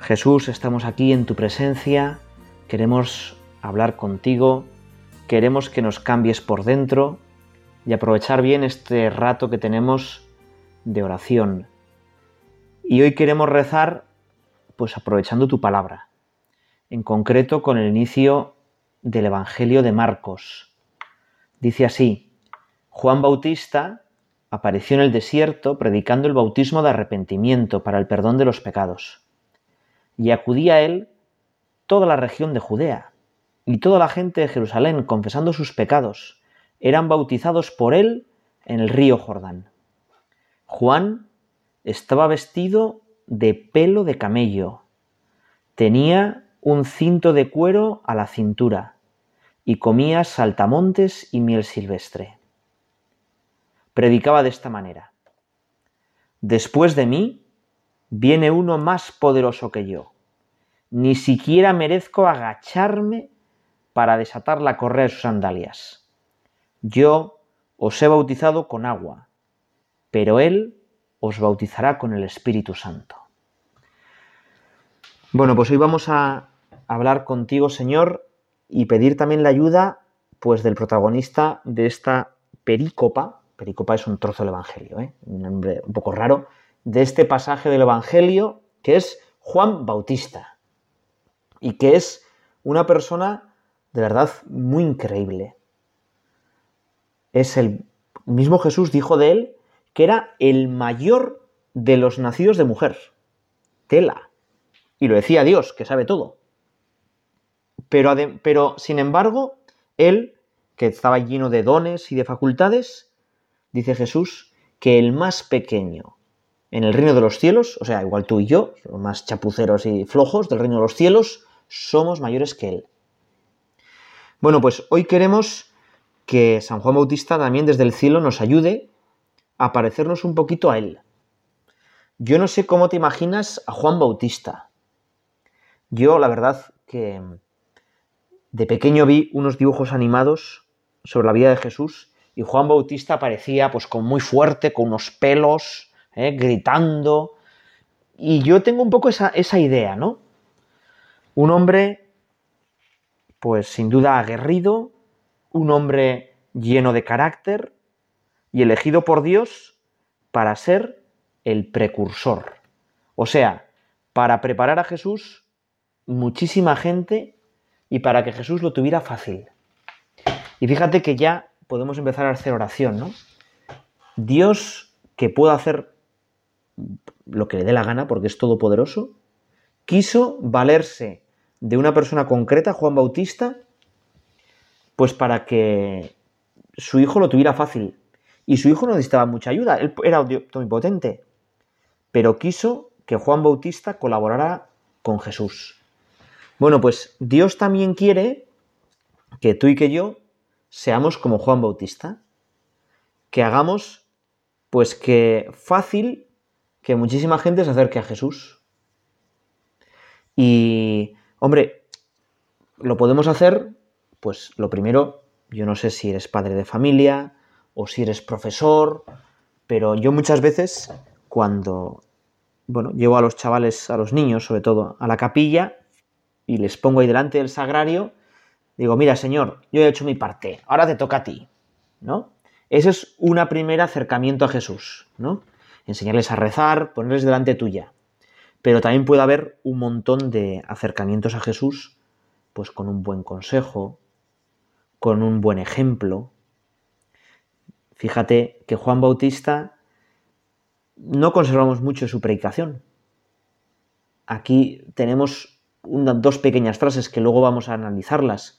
Jesús, estamos aquí en tu presencia, queremos hablar contigo, queremos que nos cambies por dentro y aprovechar bien este rato que tenemos de oración. Y hoy queremos rezar pues aprovechando tu palabra, en concreto con el inicio del Evangelio de Marcos. Dice así, Juan Bautista apareció en el desierto predicando el bautismo de arrepentimiento para el perdón de los pecados. Y acudía a él toda la región de Judea y toda la gente de Jerusalén, confesando sus pecados, eran bautizados por él en el río Jordán. Juan estaba vestido de pelo de camello, tenía un cinto de cuero a la cintura y comía saltamontes y miel silvestre. Predicaba de esta manera. Después de mí viene uno más poderoso que yo. Ni siquiera merezco agacharme para desatar la correa de sus sandalias. Yo os he bautizado con agua, pero Él os bautizará con el Espíritu Santo. Bueno, pues hoy vamos a hablar contigo, Señor, y pedir también la ayuda pues del protagonista de esta perícopa, perícopa es un trozo del Evangelio, ¿eh? un nombre un poco raro, de este pasaje del Evangelio que es Juan Bautista y que es una persona de verdad muy increíble. Es el mismo Jesús dijo de él que era el mayor de los nacidos de mujer. Tela. Y lo decía Dios, que sabe todo. Pero, pero, sin embargo, él, que estaba lleno de dones y de facultades, dice Jesús, que el más pequeño en el reino de los cielos, o sea, igual tú y yo, más chapuceros y flojos del reino de los cielos, somos mayores que él. Bueno, pues hoy queremos que San Juan Bautista también desde el cielo nos ayude a parecernos un poquito a él. Yo no sé cómo te imaginas a Juan Bautista. Yo, la verdad, que de pequeño vi unos dibujos animados sobre la vida de Jesús y Juan Bautista parecía pues con muy fuerte, con unos pelos, ¿eh? gritando. Y yo tengo un poco esa, esa idea, ¿no? Un hombre pues sin duda aguerrido, un hombre lleno de carácter y elegido por Dios para ser el precursor. O sea, para preparar a Jesús muchísima gente y para que Jesús lo tuviera fácil. Y fíjate que ya podemos empezar a hacer oración, ¿no? Dios que pueda hacer lo que le dé la gana porque es todopoderoso, quiso valerse de una persona concreta, Juan Bautista, pues para que su hijo lo tuviera fácil. Y su hijo no necesitaba mucha ayuda, él era omnipotente, pero quiso que Juan Bautista colaborara con Jesús. Bueno, pues Dios también quiere que tú y que yo seamos como Juan Bautista, que hagamos pues que fácil que muchísima gente se acerque a Jesús. Y Hombre, lo podemos hacer, pues lo primero, yo no sé si eres padre de familia o si eres profesor, pero yo muchas veces cuando, bueno, llevo a los chavales, a los niños sobre todo, a la capilla y les pongo ahí delante del sagrario, digo, mira señor, yo he hecho mi parte, ahora te toca a ti, ¿no? Ese es un primer acercamiento a Jesús, ¿no? Enseñarles a rezar, ponerles delante tuya pero también puede haber un montón de acercamientos a Jesús, pues con un buen consejo, con un buen ejemplo. Fíjate que Juan Bautista no conservamos mucho su predicación. Aquí tenemos dos pequeñas frases que luego vamos a analizarlas,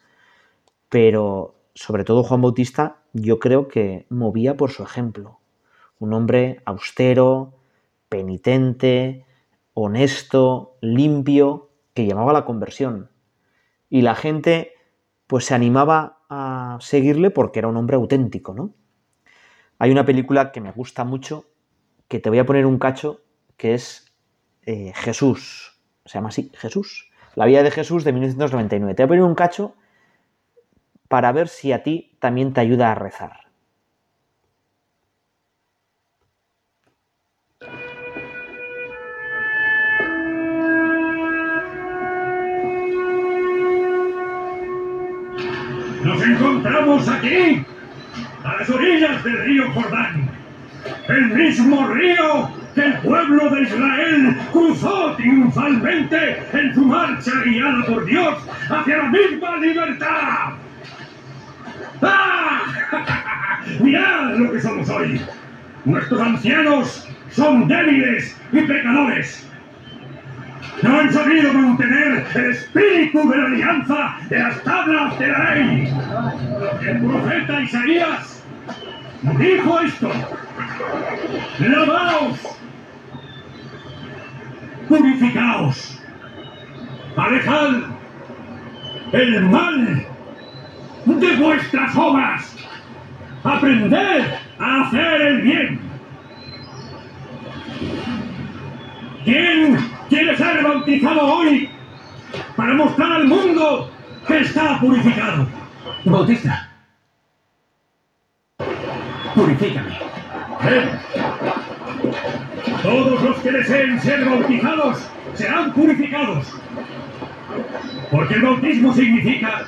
pero sobre todo Juan Bautista yo creo que movía por su ejemplo. Un hombre austero, penitente, honesto, limpio, que llamaba la conversión. Y la gente pues se animaba a seguirle porque era un hombre auténtico, ¿no? Hay una película que me gusta mucho, que te voy a poner un cacho, que es eh, Jesús. Se llama así, Jesús. La vida de Jesús de 1999. Te voy a poner un cacho para ver si a ti también te ayuda a rezar. Aquí, a las orillas del río Jordán, el mismo río que el pueblo de Israel cruzó triunfalmente en su marcha guiada por Dios hacia la misma libertad. ¡Ah! Mirad lo que somos hoy. Nuestros ancianos son débiles y pecadores. No han sabido mantener el espíritu de la alianza de las tablas de la ley. El profeta Isaías dijo esto. Lavaos, purificaos, alejad el mal de vuestras obras. Aprended a hacer el bien. ¿Quién quiere ser bautizado hoy para mostrar al mundo que está purificado? Bautista. Purifícame. Ven. Todos los que deseen ser bautizados serán purificados. Porque el bautismo significa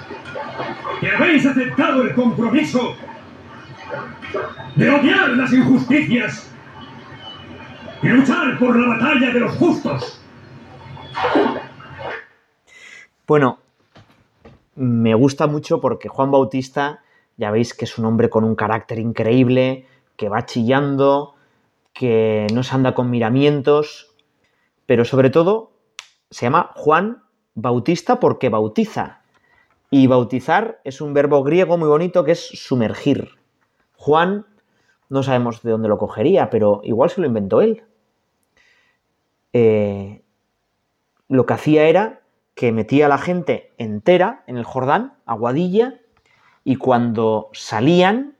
que habéis aceptado el compromiso de odiar las injusticias y luchar por la batalla de los justos. Bueno, me gusta mucho porque Juan Bautista, ya veis que es un hombre con un carácter increíble, que va chillando, que no se anda con miramientos, pero sobre todo se llama Juan Bautista porque bautiza. Y bautizar es un verbo griego muy bonito que es sumergir. Juan no sabemos de dónde lo cogería, pero igual se lo inventó él. Eh, lo que hacía era que metía a la gente entera en el Jordán, aguadilla, y cuando salían,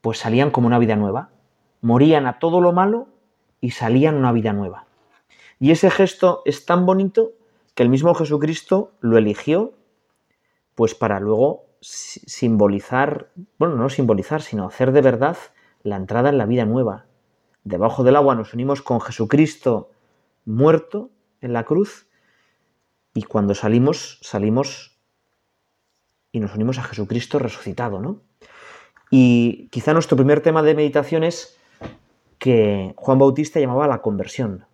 pues salían como una vida nueva. Morían a todo lo malo y salían una vida nueva. Y ese gesto es tan bonito que el mismo Jesucristo lo eligió, pues para luego simbolizar, bueno, no simbolizar, sino hacer de verdad la entrada en la vida nueva. Debajo del agua nos unimos con Jesucristo muerto en la cruz y cuando salimos, salimos y nos unimos a Jesucristo resucitado, ¿no? Y quizá nuestro primer tema de meditación es que Juan Bautista llamaba la conversión.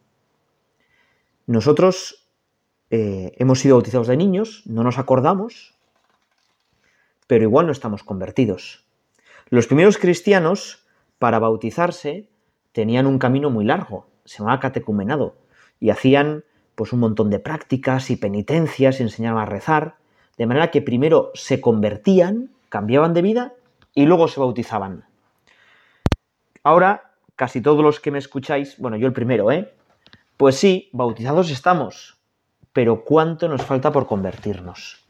Nosotros eh, hemos sido bautizados de niños, no nos acordamos, pero igual no estamos convertidos. Los primeros cristianos, para bautizarse, tenían un camino muy largo, se llamaba catecumenado, y hacían pues un montón de prácticas y penitencias, y enseñaban a rezar, de manera que primero se convertían, cambiaban de vida y luego se bautizaban. Ahora, casi todos los que me escucháis, bueno, yo el primero, ¿eh? Pues sí, bautizados estamos, pero ¿cuánto nos falta por convertirnos?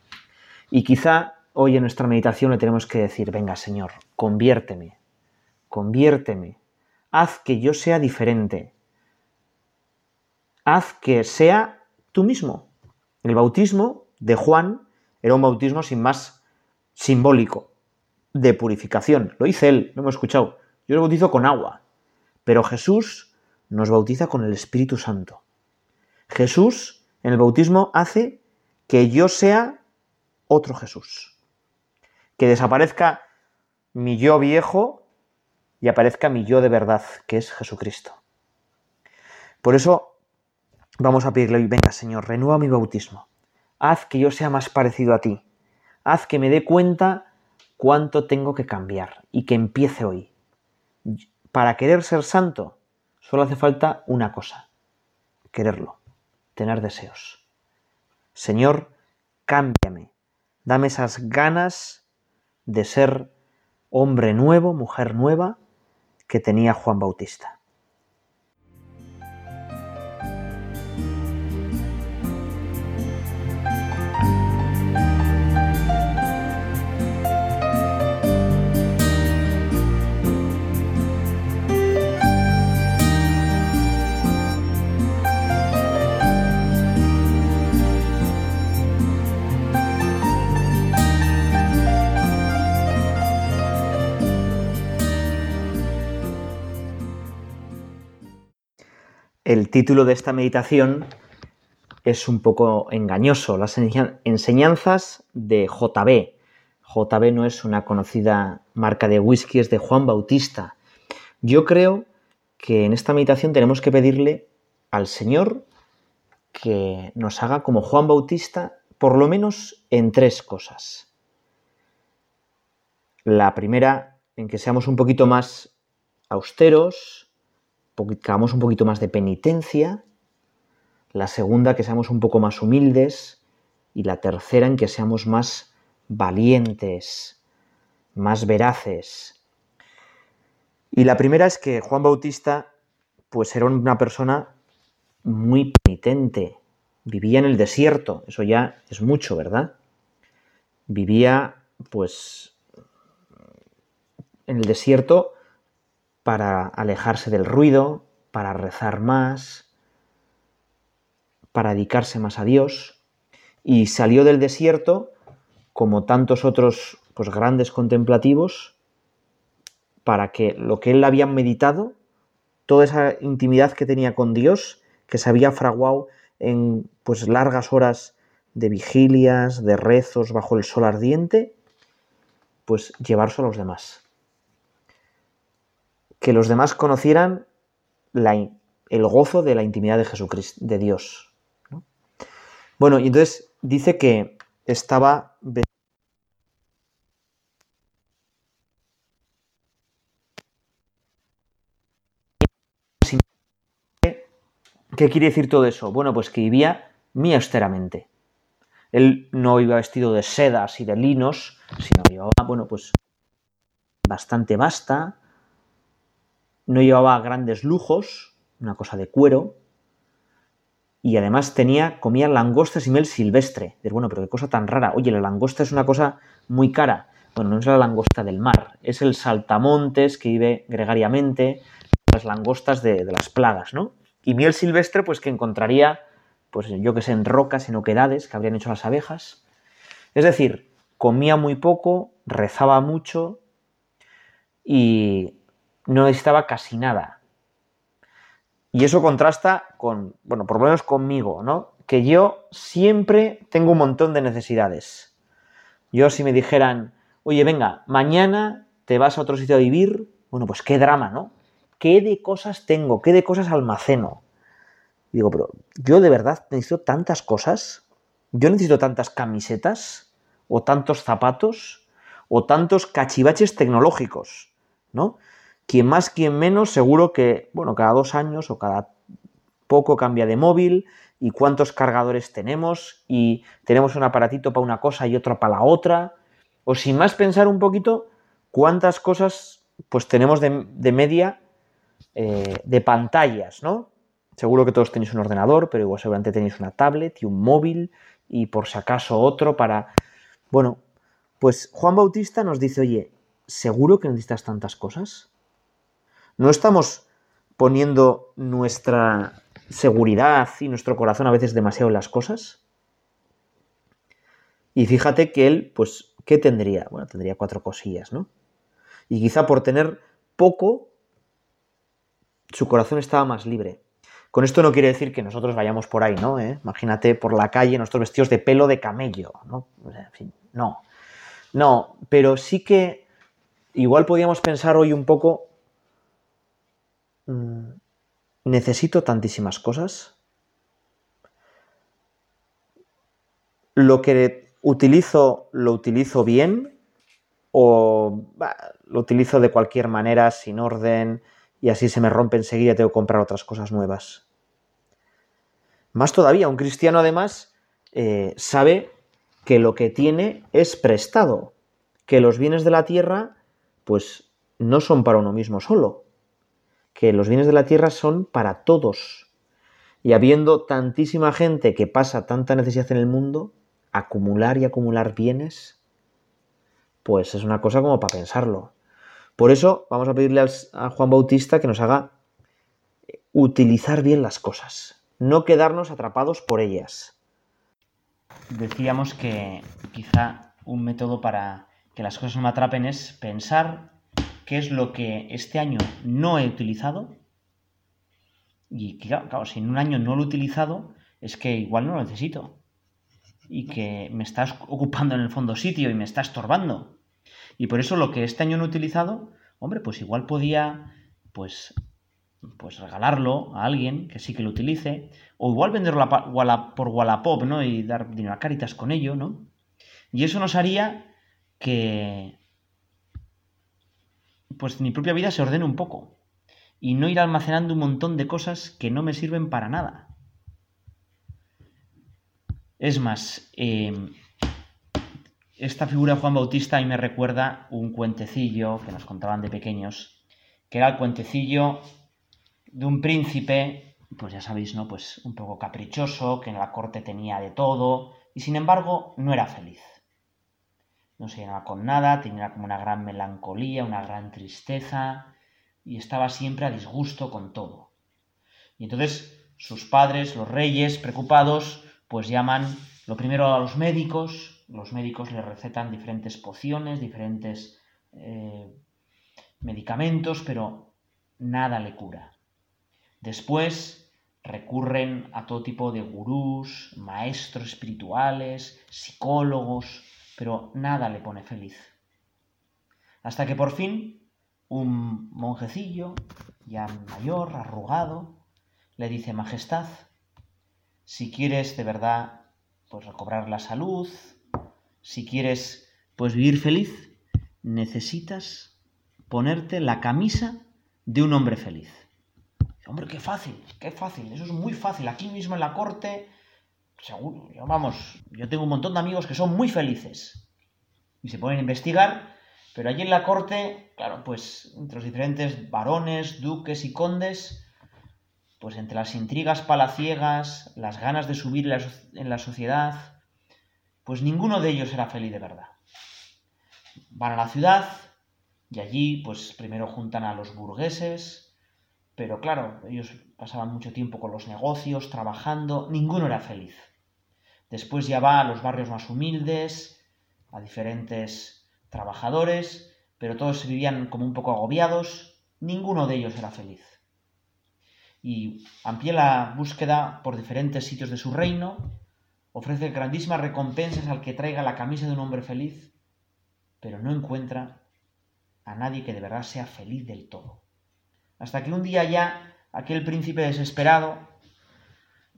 Y quizá hoy en nuestra meditación le tenemos que decir, venga Señor, conviérteme, conviérteme, haz que yo sea diferente, haz que sea tú mismo. El bautismo de Juan era un bautismo sin más simbólico, de purificación. Lo hice él, lo hemos escuchado. Yo lo bautizo con agua, pero Jesús nos bautiza con el Espíritu Santo. Jesús en el bautismo hace que yo sea otro Jesús. Que desaparezca mi yo viejo y aparezca mi yo de verdad, que es Jesucristo. Por eso vamos a pedirle hoy, venga Señor, renueva mi bautismo. Haz que yo sea más parecido a ti. Haz que me dé cuenta cuánto tengo que cambiar y que empiece hoy. Para querer ser santo, solo hace falta una cosa, quererlo, tener deseos. Señor, cámbiame, dame esas ganas de ser hombre nuevo, mujer nueva que tenía Juan Bautista. El título de esta meditación es un poco engañoso, las enseñanzas de JB. JB no es una conocida marca de whisky, es de Juan Bautista. Yo creo que en esta meditación tenemos que pedirle al Señor que nos haga como Juan Bautista, por lo menos en tres cosas. La primera, en que seamos un poquito más austeros, que hagamos un poquito más de penitencia. La segunda, que seamos un poco más humildes. Y la tercera, en que seamos más valientes, más veraces. Y la primera es que Juan Bautista, pues era una persona muy penitente. Vivía en el desierto, eso ya es mucho, ¿verdad? Vivía, pues, en el desierto para alejarse del ruido, para rezar más, para dedicarse más a Dios, y salió del desierto, como tantos otros pues, grandes contemplativos, para que lo que él había meditado, toda esa intimidad que tenía con Dios, que se había fraguado en pues largas horas de vigilias, de rezos bajo el sol ardiente, pues llevarse a los demás que los demás conocieran el gozo de la intimidad de Jesucristo, de Dios. Bueno, y entonces dice que estaba ¿Qué quiere decir todo eso? Bueno, pues que vivía muy austeramente. Él no iba vestido de sedas y de linos, sino iba, bueno, pues bastante basta, no llevaba grandes lujos, una cosa de cuero, y además tenía, comía langostas y miel silvestre. bueno, pero qué cosa tan rara. Oye, la langosta es una cosa muy cara. Bueno, no es la langosta del mar, es el saltamontes que vive gregariamente, las langostas de, las plagas, ¿no? Y miel silvestre, pues que encontraría, pues yo que sé, en rocas, en oquedades que habrían hecho las abejas. Es decir, comía muy poco, rezaba mucho y no necesitaba casi nada. Y eso contrasta con, bueno, por lo menos conmigo, ¿no? Que yo siempre tengo un montón de necesidades. Yo si me dijeran, oye, venga, mañana te vas a otro sitio a vivir, bueno, pues qué drama, ¿no? ¿Qué de cosas tengo? ¿Qué de cosas almaceno? digo, pero yo de verdad necesito tantas cosas. Yo necesito tantas camisetas o tantos zapatos o tantos cachivaches tecnológicos, ¿no? Quien más, quien menos, seguro que, bueno, cada dos años o cada poco cambia de móvil y cuántos cargadores tenemos y tenemos un aparatito para una cosa y otro para la otra. O sin más pensar un poquito cuántas cosas pues tenemos de, media eh, de pantallas, ¿no? Seguro que todos tenéis un ordenador, pero igual seguramente tenéis una tablet y un móvil y por si acaso otro para... Bueno, pues Juan Bautista nos dice, oye, ¿seguro que necesitas tantas cosas? ¿No estamos poniendo nuestra seguridad y nuestro corazón a veces demasiado en las cosas? Y fíjate que él, pues, ¿qué tendría? Bueno, tendría cuatro cosillas, ¿no? Y quizá por tener poco, su corazón estaba más libre. Con esto no quiere decir que nosotros vayamos por ahí, ¿no? ¿Eh? Imagínate por la calle nuestros vestidos de pelo de camello, ¿no? No. No, pero sí que igual podríamos pensar hoy un poco necesito tantísimas cosas. Lo que utilizo, lo utilizo bien o lo utilizo de cualquier manera, sin orden, y así se me rompe enseguida tengo que comprar otras cosas nuevas. Más todavía, un cristiano además eh, sabe que lo que tiene es prestado, que los bienes de la tierra pues no son para uno mismo solo, que los bienes de la tierra son para todos. Y habiendo tantísima gente que pasa tanta necesidad en el mundo, acumular y acumular bienes, pues es una cosa como para pensarlo. Por eso vamos a pedirle a Juan Bautista que nos haga utilizar bien las cosas, no quedarnos atrapados por ellas. Decíamos que quizá un método para que las cosas no me atrapen es pensar qué es lo que este año no he utilizado Y claro, si en un año no lo he utilizado, es que igual no lo necesito. Y que me estás ocupando en el fondo sitio y me está estorbando. Y por eso lo que este año no he utilizado, hombre, pues igual podía, pues, pues regalarlo a alguien que sí que lo utilice. O igual venderlo por Wallapop, ¿no? Y dar dinero a Caritas con ello, ¿no? Y eso nos haría que, pues mi propia vida se ordene un poco y no ir almacenando un montón de cosas que no me sirven para nada. Es más, em, esta figura de Juan Bautista a me recuerda un cuentecillo que nos contaban de pequeños, que era el cuentecillo de un príncipe, pues ya sabéis, ¿no? Pues un poco caprichoso, que en la corte tenía de todo, y sin embargo no era feliz no se llenaba con nada, tenía como una gran melancolía, una gran tristeza y estaba siempre a disgusto con todo. Y entonces sus padres, los reyes, preocupados, pues llaman lo primero a los médicos, los médicos le recetan diferentes pociones, diferentes eh, medicamentos, pero nada le cura. Después recurren a todo tipo de gurús, maestros espirituales, psicólogos, pero nada le pone feliz. Hasta que por fin un monjecillo, ya mayor, arrugado, le dice, Majestad, si quieres de verdad pues recobrar la salud, si quieres pues vivir feliz, necesitas ponerte la camisa de un hombre feliz. Hombre, qué fácil, qué fácil, eso es muy fácil. Aquí mismo en la corte seguro, yo, vamos, yo tengo un montón de amigos que son muy felices y se ponen a investigar, pero allí en la corte, claro, pues entre los diferentes varones, duques y condes, pues entre las intrigas palaciegas, las ganas de subir en la sociedad, pues ninguno de ellos era feliz de verdad. Van a la ciudad y allí, pues primero juntan a los burgueses, pero claro, ellos pasaban mucho tiempo con los negocios, trabajando, ninguno era feliz. Después ya va a los barrios más humildes, a diferentes trabajadores, pero todos vivían como un poco agobiados, ninguno de ellos era feliz. Y amplía la búsqueda por diferentes sitios de su reino, ofrece grandísimas recompensas al que traiga la camisa de un hombre feliz, pero no encuentra a nadie que de verdad sea feliz del todo. Hasta que un día ya aquel príncipe desesperado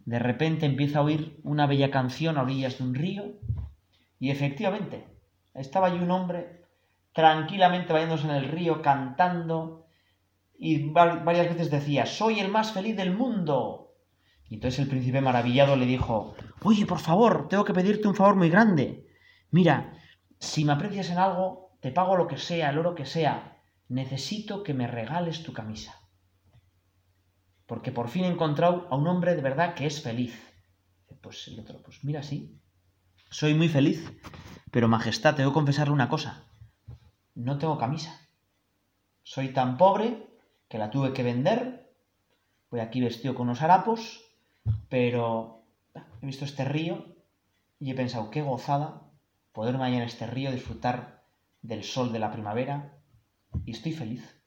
de repente empieza a oír una bella canción a orillas de un río y efectivamente estaba allí un hombre tranquilamente bañándose en el río cantando y varias veces decía, soy el más feliz del mundo. Y entonces el príncipe maravillado le dijo, oye, por favor, tengo que pedirte un favor muy grande. Mira, si me aprecias en algo, te pago lo que sea, el oro que sea. Necesito que me regales tu camisa porque por fin he encontrado a un hombre de verdad que es feliz. Pues el otro, pues mira, sí, soy muy feliz, pero Majestad, tengo que confesarle una cosa, no tengo camisa. Soy tan pobre que la tuve que vender, voy aquí vestido con unos harapos, pero he visto este río y he pensado, qué gozada poder ir en este río, disfrutar del sol de la primavera, y estoy feliz.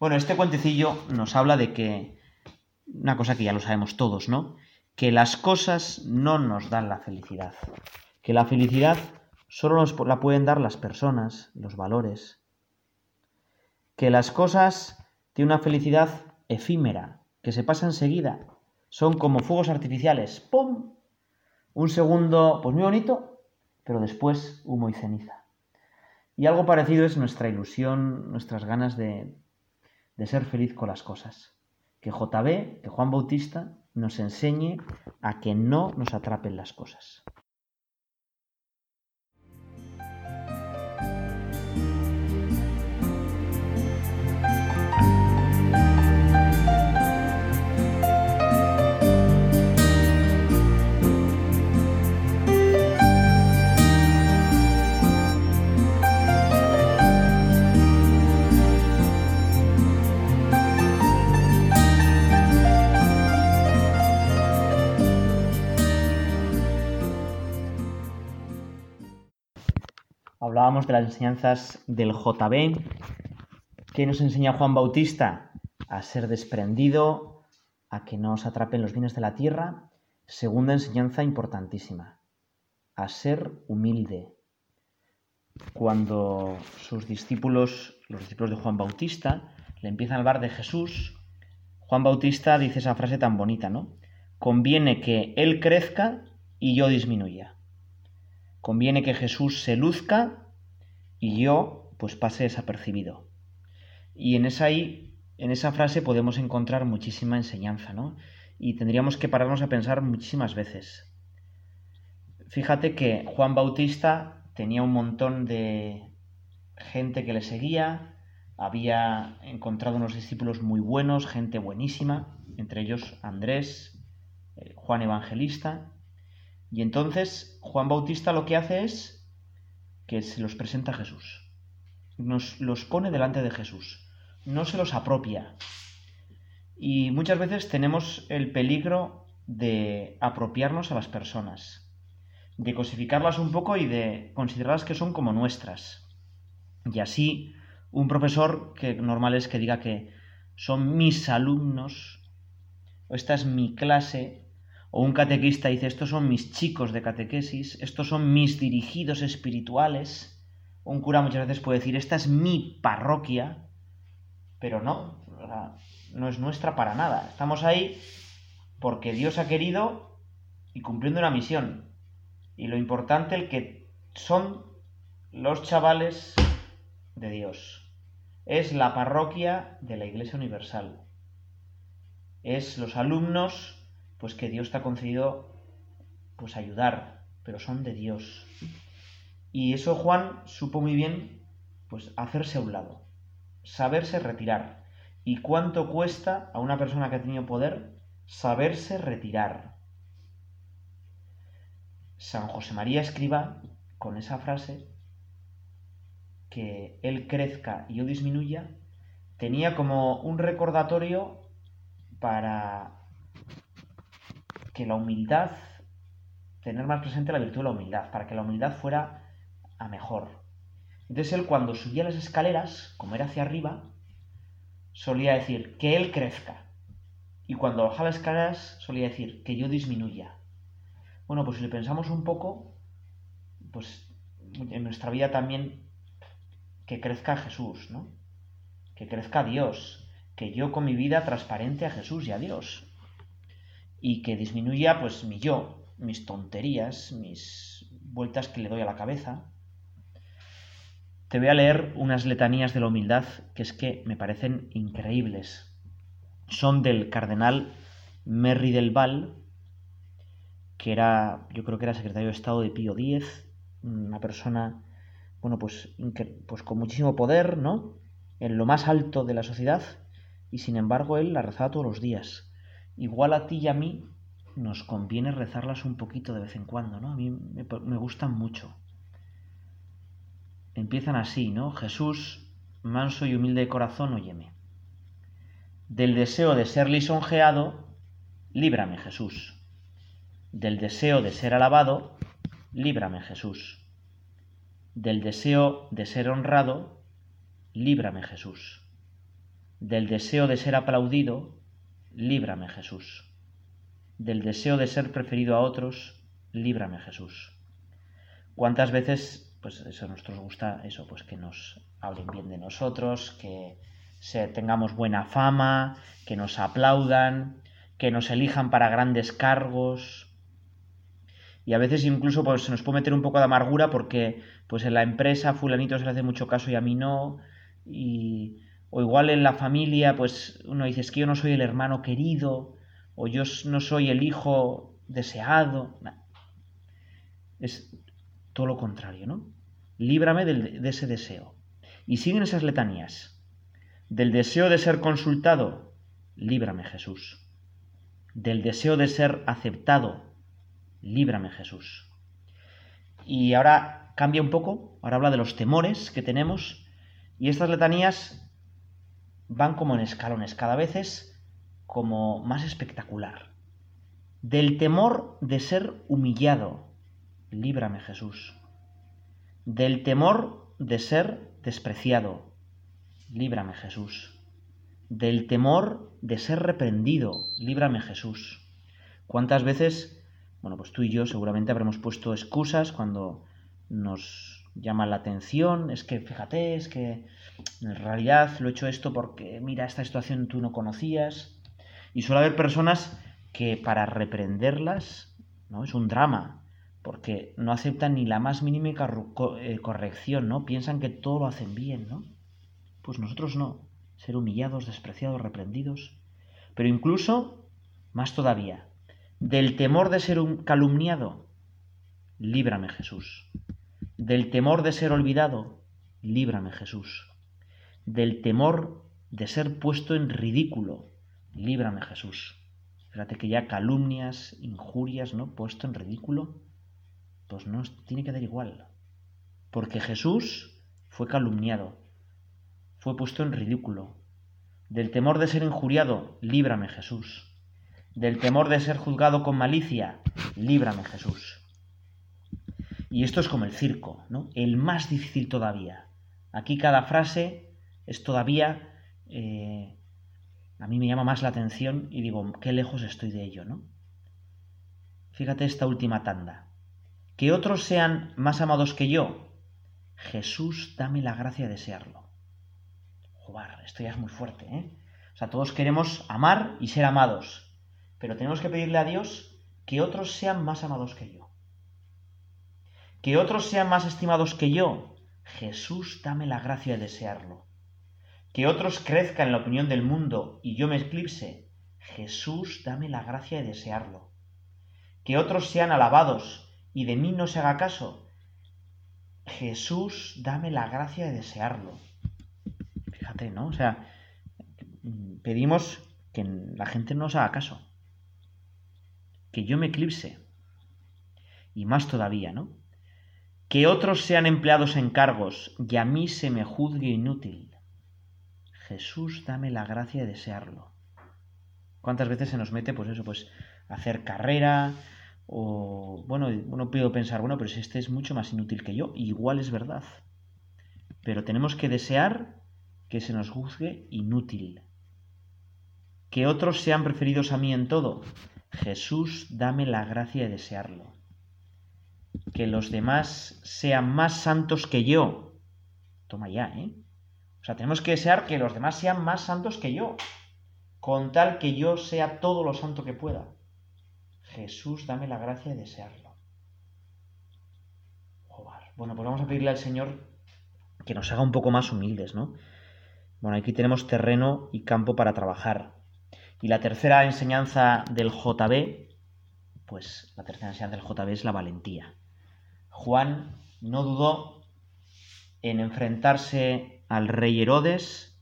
Bueno, este cuentecillo nos habla de que, una cosa que ya lo sabemos todos, ¿no? Que las cosas no nos dan la felicidad. Que la felicidad solo nos la pueden dar las personas, los valores. Que las cosas tienen una felicidad efímera, que se pasa enseguida. Son como fuegos artificiales. ¡Pum! Un segundo, pues muy bonito, pero después humo y ceniza. Y algo parecido es nuestra ilusión, nuestras ganas de, de ser feliz con las cosas. Que JB, que Juan Bautista, nos enseñe a que no nos atrapen las cosas. Hablábamos de las enseñanzas del JB, que nos enseña Juan Bautista a ser desprendido, a que no os atrapen los bienes de la tierra. Segunda enseñanza importantísima, a ser humilde. Cuando sus discípulos, los discípulos de Juan Bautista, le empiezan a hablar de Jesús, Juan Bautista dice esa frase tan bonita, ¿no? Conviene que Él crezca y yo disminuya. Conviene que Jesús se luzca y yo pues pase desapercibido. Y en esa, en esa frase podemos encontrar muchísima enseñanza, ¿no? Y tendríamos que pararnos a pensar muchísimas veces. Fíjate que Juan Bautista tenía un montón de gente que le seguía, había encontrado unos discípulos muy buenos, gente buenísima, entre ellos Andrés, eh, Juan Evangelista. Y entonces Juan Bautista lo que hace es que se los presenta a Jesús. Nos los pone delante de Jesús. No se los apropia. Y muchas veces tenemos el peligro de apropiarnos a las personas, de cosificarlas un poco y de considerarlas que son como nuestras. Y así un profesor que normal es que diga que son mis alumnos, o esta es mi clase, o un catequista dice estos son mis chicos de catequesis, estos son mis dirigidos espirituales, un cura muchas veces puede decir esta es mi parroquia, pero no, no es nuestra para nada. Estamos ahí porque Dios ha querido y cumpliendo una misión. Y lo importante el que son los chavales de Dios es la parroquia de la Iglesia Universal. Es los alumnos, pues que Dios te ha concedido, pues ayudar, pero son de Dios. Y eso Juan supo muy bien, pues hacerse a un lado, saberse retirar. ¿Y cuánto cuesta a una persona que ha tenido poder saberse retirar? San José María escriba con esa frase que él crezca y yo disminuya, tenía como un recordatorio para que la humildad, tener más presente la virtud de la humildad, para que la humildad fuera a mejor. Entonces él cuando subía las escaleras, como era hacia arriba, solía decir que él crezca. Y cuando bajaba las escaleras solía decir que yo disminuya. Bueno, pues si le pensamos un poco, pues en nuestra vida también que crezca Jesús, ¿no? Que crezca Dios, que yo con mi vida transparente a Jesús y a Dios. Y que disminuya pues mi yo, mis tonterías, mis vueltas que le doy a la cabeza. Te voy a leer unas letanías de la humildad que es que me parecen increíbles. Son del cardenal Merry del Val, que era, yo creo que era secretario de Estado de Pío X, una persona bueno, pues, pues con muchísimo poder, ¿no? En lo más alto de la sociedad, y sin embargo él la rezaba todos los días. Igual a ti y a mí nos conviene rezarlas un poquito de vez en cuando, ¿no? A mí me, gustan mucho. Empiezan así, ¿no? Jesús, manso y humilde de corazón, óyeme. Del deseo de ser lisonjeado, líbrame Jesús. Del deseo de ser alabado, líbrame Jesús del deseo de ser honrado, líbrame Jesús. Del deseo de ser aplaudido, líbrame Jesús. Del deseo de ser preferido a otros, líbrame Jesús. ¿Cuántas veces, pues eso nos gusta, eso, pues que nos hablen bien de nosotros, que tengamos buena fama, que nos aplaudan, que nos elijan para grandes cargos, y a veces incluso pues, se nos puede meter un poco de amargura porque pues en la empresa fulanito se le hace mucho caso y a mí no, y, o igual en la familia pues uno dice que yo no soy el hermano querido, o yo no soy el hijo deseado, es todo lo contrario, ¿no? Líbrame de ese deseo. Y siguen esas letanías. Del deseo de ser consultado, líbrame Jesús. Del deseo de ser aceptado, líbrame Jesús. Y ahora cambia un poco, ahora habla de los temores que tenemos y estas letanías van como en escalones, cada vez es como más espectacular. Del temor de ser humillado, líbrame Jesús. Del temor de ser despreciado, líbrame Jesús. del temor de ser reprendido, líbrame Jesús. ¿Cuántas veces, bueno, pues tú y yo seguramente habremos puesto excusas cuando nos llama la atención, es que fíjate, es que en realidad lo he hecho esto porque mira, esta situación tú no conocías. Y suele haber personas que para reprenderlas, ¿no? Es un drama, porque no aceptan ni la más mínima eh, corrección, ¿no? Piensan que todo lo hacen bien, ¿no? Pues nosotros no, ser humillados, despreciados, reprendidos, pero incluso, más todavía, del temor de ser un calumniado, líbrame Jesús. Del temor de ser olvidado, líbrame Jesús. Del temor de ser puesto en ridículo, líbrame Jesús. Fíjate que ya calumnias, injurias, ¿no? Puesto en ridículo, pues no tiene que dar igual. Porque Jesús fue calumniado, fue puesto en ridículo. Del temor de ser injuriado, líbrame Jesús. Del temor de ser juzgado con malicia, líbrame Jesús. Y esto es como el circo, ¿no? El más difícil todavía. Aquí cada frase es todavía eh, a mí me llama más la atención y digo, qué lejos estoy de ello, ¿no? Fíjate esta última tanda. Que otros sean más amados que yo. Jesús, dame la gracia de desearlo. Joder, esto ya es muy fuerte, ¿eh? O sea, todos queremos amar y ser amados, pero tenemos que pedirle a Dios que otros sean más amados que yo. Que otros sean más estimados que yo. Jesús, dame la gracia de desearlo que otros crezcan en la opinión del mundo y yo me eclipse, Jesús, dame la gracia de desearlo. Que otros sean alabados y de mí no se haga caso, Jesús, dame la gracia de desearlo. Fíjate, ¿no? O sea, pedimos que la gente no nos haga caso, que yo me eclipse, y más todavía, ¿no? Que otros sean empleados en cargos y a mí se me juzgue inútil. Jesús, dame la gracia de desearlo. ¿Cuántas veces se nos mete, pues eso, pues hacer carrera? O, bueno, uno puede pensar, bueno, pero este es mucho más inútil que yo, igual es verdad. Pero tenemos que desear que se nos juzgue inútil. Que otros sean preferidos a mí en todo. Jesús, dame la gracia de desearlo. Que los demás sean más santos que yo. Toma ya, ¿eh? O sea, tenemos que desear que los demás sean más santos que yo, con tal que yo sea todo lo santo que pueda. Jesús, dame la gracia de desearlo. Bueno, pues vamos a pedirle al Señor que nos haga un poco más humildes, ¿no? Bueno, aquí tenemos terreno y campo para trabajar. Y la tercera enseñanza del JB, pues la tercera enseñanza del JB es la valentía. Juan no dudó en enfrentarse al rey Herodes,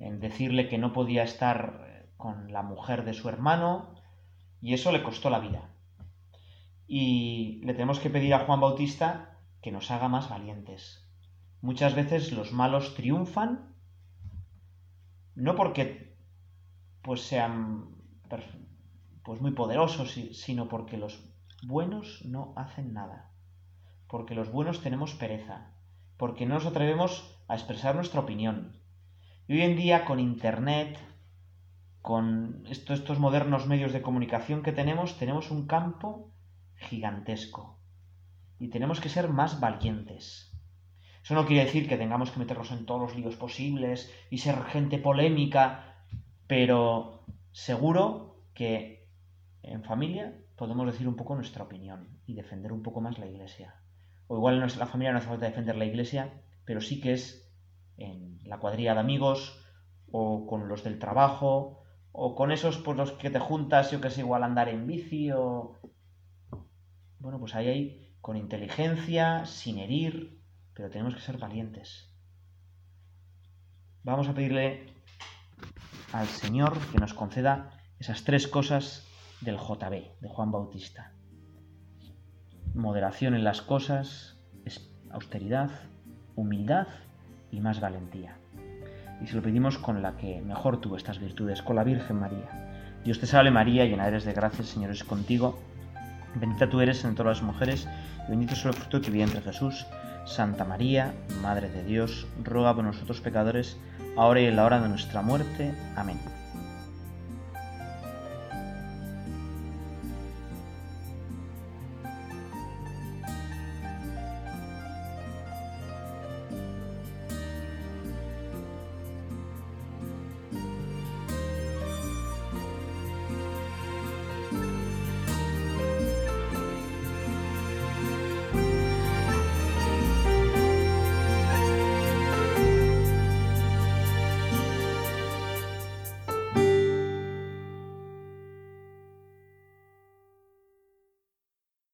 en decirle que no podía estar eh, con la mujer de su hermano, y eso le costó la vida. Y le tenemos que pedir a Juan Bautista que nos haga más valientes. Muchas veces los malos triunfan, no porque pues sean pues muy poderosos, sino porque los buenos no hacen nada. Porque los buenos tenemos pereza, porque no nos atrevemos a expresar nuestra opinión. Y hoy en día con Internet, con estos modernos medios de comunicación que tenemos, tenemos un campo gigantesco. Y tenemos que ser más valientes. Eso no quiere decir que tengamos que meternos en todos los líos posibles y ser gente polémica, pero seguro que en familia podemos decir un poco nuestra opinión y defender un poco más la iglesia. O igual en nuestra familia no hace falta defender la iglesia, pero sí que es en la cuadrilla de amigos o con los del trabajo o con esos por los que te juntas, yo que sé, igual andar en bici o... Bueno, pues ahí hay con inteligencia, sin herir, pero tenemos que ser valientes. Vamos a pedirle al Señor que nos conceda esas tres cosas del JB, de Juan Bautista. Moderación en las cosas, austeridad, humildad y más valentía. Y se lo pedimos con la que mejor tuvo estas virtudes, con la Virgen María. Dios te salve María, llena eres de gracia, el Señor es contigo. Bendita tú eres entre todas las mujeres, y bendito es el fruto de tu vientre Jesús. Santa María, Madre de Dios, ruega por nosotros pecadores, ahora y en la hora de nuestra muerte. Amén.